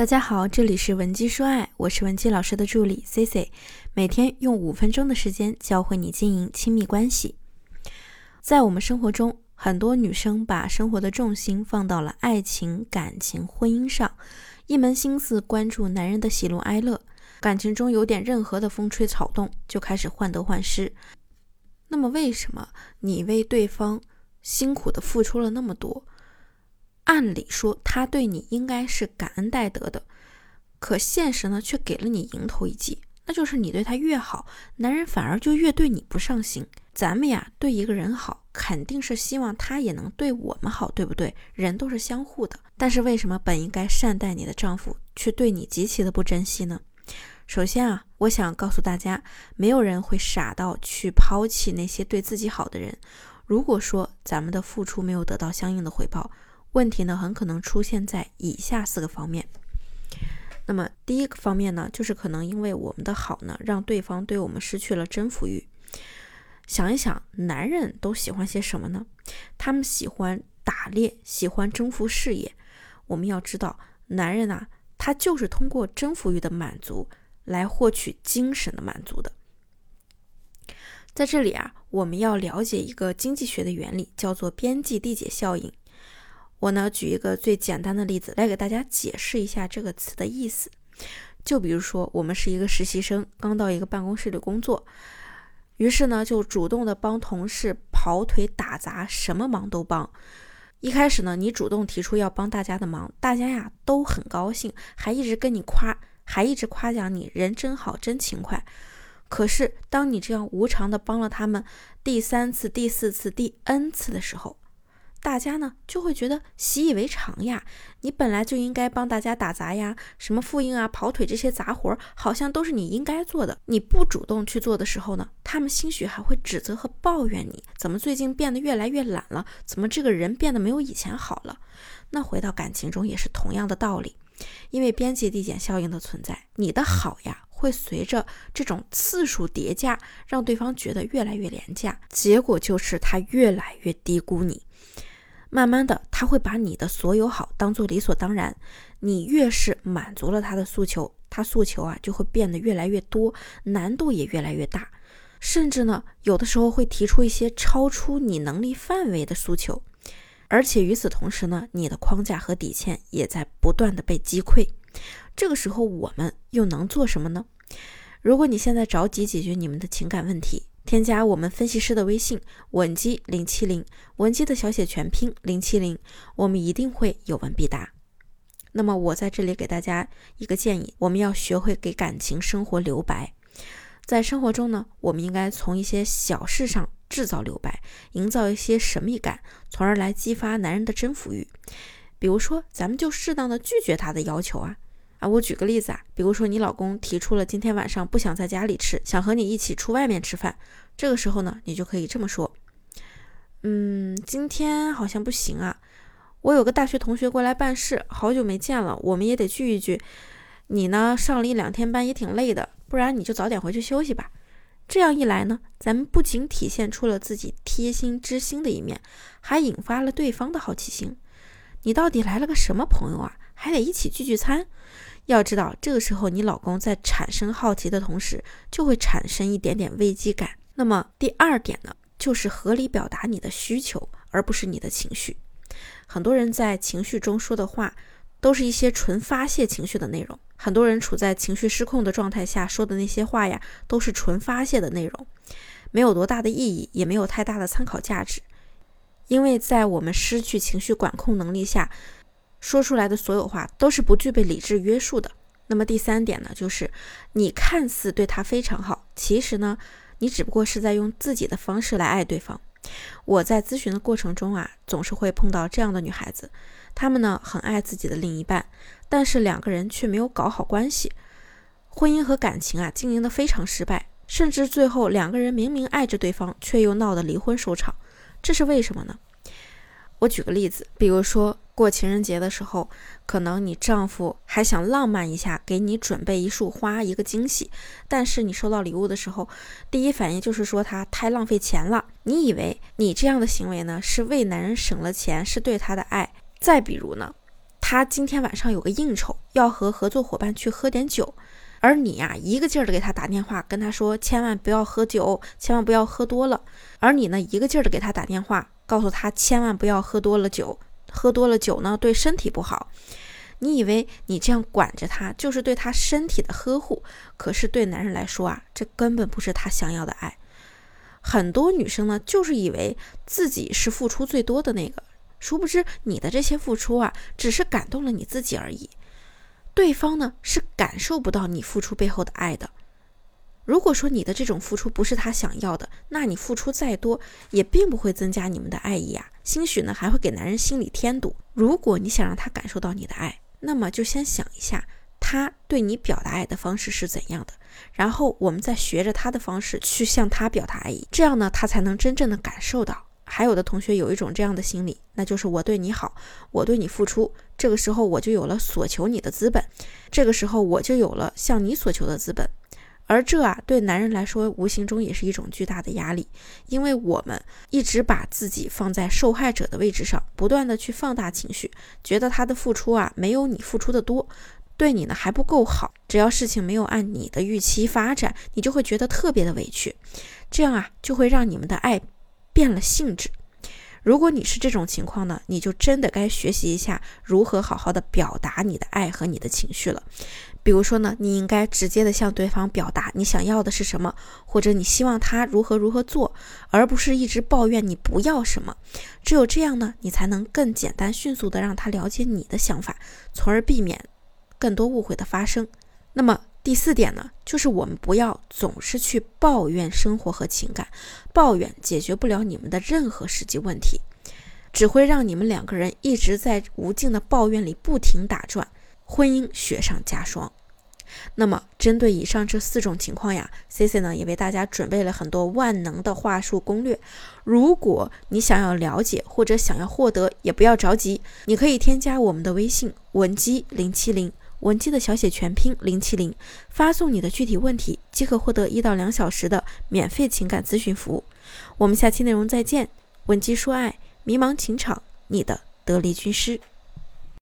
大家好，这里是文姬说爱，我是文姬老师的助理 C C，每天用五分钟的时间教会你经营亲密关系。在我们生活中，很多女生把生活的重心放到了爱情、感情、婚姻上，一门心思关注男人的喜怒哀乐，感情中有点任何的风吹草动，就开始患得患失。那么，为什么你为对方辛苦的付出了那么多？按理说，他对你应该是感恩戴德的，可现实呢，却给了你迎头一击，那就是你对他越好，男人反而就越对你不上心。咱们呀，对一个人好，肯定是希望他也能对我们好，对不对？人都是相互的。但是为什么本应该善待你的丈夫，却对你极其的不珍惜呢？首先啊，我想告诉大家，没有人会傻到去抛弃那些对自己好的人。如果说咱们的付出没有得到相应的回报，问题呢，很可能出现在以下四个方面。那么第一个方面呢，就是可能因为我们的好呢，让对方对我们失去了征服欲。想一想，男人都喜欢些什么呢？他们喜欢打猎，喜欢征服事业。我们要知道，男人啊，他就是通过征服欲的满足来获取精神的满足的。在这里啊，我们要了解一个经济学的原理，叫做边际递减效应。我呢，举一个最简单的例子来给大家解释一下这个词的意思。就比如说，我们是一个实习生，刚到一个办公室里工作，于是呢，就主动的帮同事跑腿打杂，什么忙都帮。一开始呢，你主动提出要帮大家的忙，大家呀都很高兴，还一直跟你夸，还一直夸奖你人真好，真勤快。可是，当你这样无偿的帮了他们第三次、第四次、第 N 次的时候，大家呢就会觉得习以为常呀，你本来就应该帮大家打杂呀，什么复印啊、跑腿这些杂活，好像都是你应该做的。你不主动去做的时候呢，他们兴许还会指责和抱怨你，怎么最近变得越来越懒了？怎么这个人变得没有以前好了？那回到感情中也是同样的道理，因为边际递减效应的存在，你的好呀会随着这种次数叠加，让对方觉得越来越廉价，结果就是他越来越低估你。慢慢的，他会把你的所有好当做理所当然。你越是满足了他的诉求，他诉求啊就会变得越来越多，难度也越来越大，甚至呢，有的时候会提出一些超出你能力范围的诉求。而且与此同时呢，你的框架和底线也在不断的被击溃。这个时候，我们又能做什么呢？如果你现在着急解决你们的情感问题，添加我们分析师的微信文姬零七零，文姬的小写全拼零七零，我们一定会有问必答。那么我在这里给大家一个建议，我们要学会给感情生活留白。在生活中呢，我们应该从一些小事上制造留白，营造一些神秘感，从而来激发男人的征服欲。比如说，咱们就适当的拒绝他的要求啊。啊，我举个例子啊，比如说你老公提出了今天晚上不想在家里吃，想和你一起出外面吃饭，这个时候呢，你就可以这么说，嗯，今天好像不行啊，我有个大学同学过来办事，好久没见了，我们也得聚一聚。你呢，上了一两天班也挺累的，不然你就早点回去休息吧。这样一来呢，咱们不仅体现出了自己贴心知心的一面，还引发了对方的好奇心。你到底来了个什么朋友啊？还得一起聚聚餐。要知道，这个时候你老公在产生好奇的同时，就会产生一点点危机感。那么第二点呢，就是合理表达你的需求，而不是你的情绪。很多人在情绪中说的话，都是一些纯发泄情绪的内容。很多人处在情绪失控的状态下说的那些话呀，都是纯发泄的内容，没有多大的意义，也没有太大的参考价值。因为在我们失去情绪管控能力下。说出来的所有话都是不具备理智约束的。那么第三点呢，就是你看似对他非常好，其实呢，你只不过是在用自己的方式来爱对方。我在咨询的过程中啊，总是会碰到这样的女孩子，她们呢很爱自己的另一半，但是两个人却没有搞好关系，婚姻和感情啊经营的非常失败，甚至最后两个人明明爱着对方，却又闹得离婚收场，这是为什么呢？我举个例子，比如说过情人节的时候，可能你丈夫还想浪漫一下，给你准备一束花，一个惊喜。但是你收到礼物的时候，第一反应就是说他太浪费钱了。你以为你这样的行为呢，是为男人省了钱，是对他的爱。再比如呢，他今天晚上有个应酬，要和合作伙伴去喝点酒，而你呀，一个劲儿的给他打电话，跟他说千万不要喝酒，千万不要喝多了。而你呢，一个劲儿的给他打电话，告诉他千万不要喝多了酒，喝多了酒呢对身体不好。你以为你这样管着他，就是对他身体的呵护，可是对男人来说啊，这根本不是他想要的爱。很多女生呢，就是以为自己是付出最多的那个。殊不知，你的这些付出啊，只是感动了你自己而已，对方呢是感受不到你付出背后的爱的。如果说你的这种付出不是他想要的，那你付出再多也并不会增加你们的爱意啊，兴许呢还会给男人心里添堵。如果你想让他感受到你的爱，那么就先想一下他对你表达爱的方式是怎样的，然后我们再学着他的方式去向他表达爱意，这样呢他才能真正的感受到。还有的同学有一种这样的心理，那就是我对你好，我对你付出，这个时候我就有了索求你的资本，这个时候我就有了向你索求的资本，而这啊对男人来说无形中也是一种巨大的压力，因为我们一直把自己放在受害者的位置上，不断的去放大情绪，觉得他的付出啊没有你付出的多，对你呢还不够好，只要事情没有按你的预期发展，你就会觉得特别的委屈，这样啊就会让你们的爱。变了性质。如果你是这种情况呢，你就真的该学习一下如何好好的表达你的爱和你的情绪了。比如说呢，你应该直接的向对方表达你想要的是什么，或者你希望他如何如何做，而不是一直抱怨你不要什么。只有这样呢，你才能更简单迅速的让他了解你的想法，从而避免更多误会的发生。那么。第四点呢，就是我们不要总是去抱怨生活和情感，抱怨解决不了你们的任何实际问题，只会让你们两个人一直在无尽的抱怨里不停打转，婚姻雪上加霜。那么，针对以上这四种情况呀，C C 呢也为大家准备了很多万能的话术攻略。如果你想要了解或者想要获得，也不要着急，你可以添加我们的微信文姬零七零。文姬的小写全拼零七零，发送你的具体问题，即可获得一到两小时的免费情感咨询服务。我们下期内容再见。文姬说爱，迷茫情场，你的得力军师。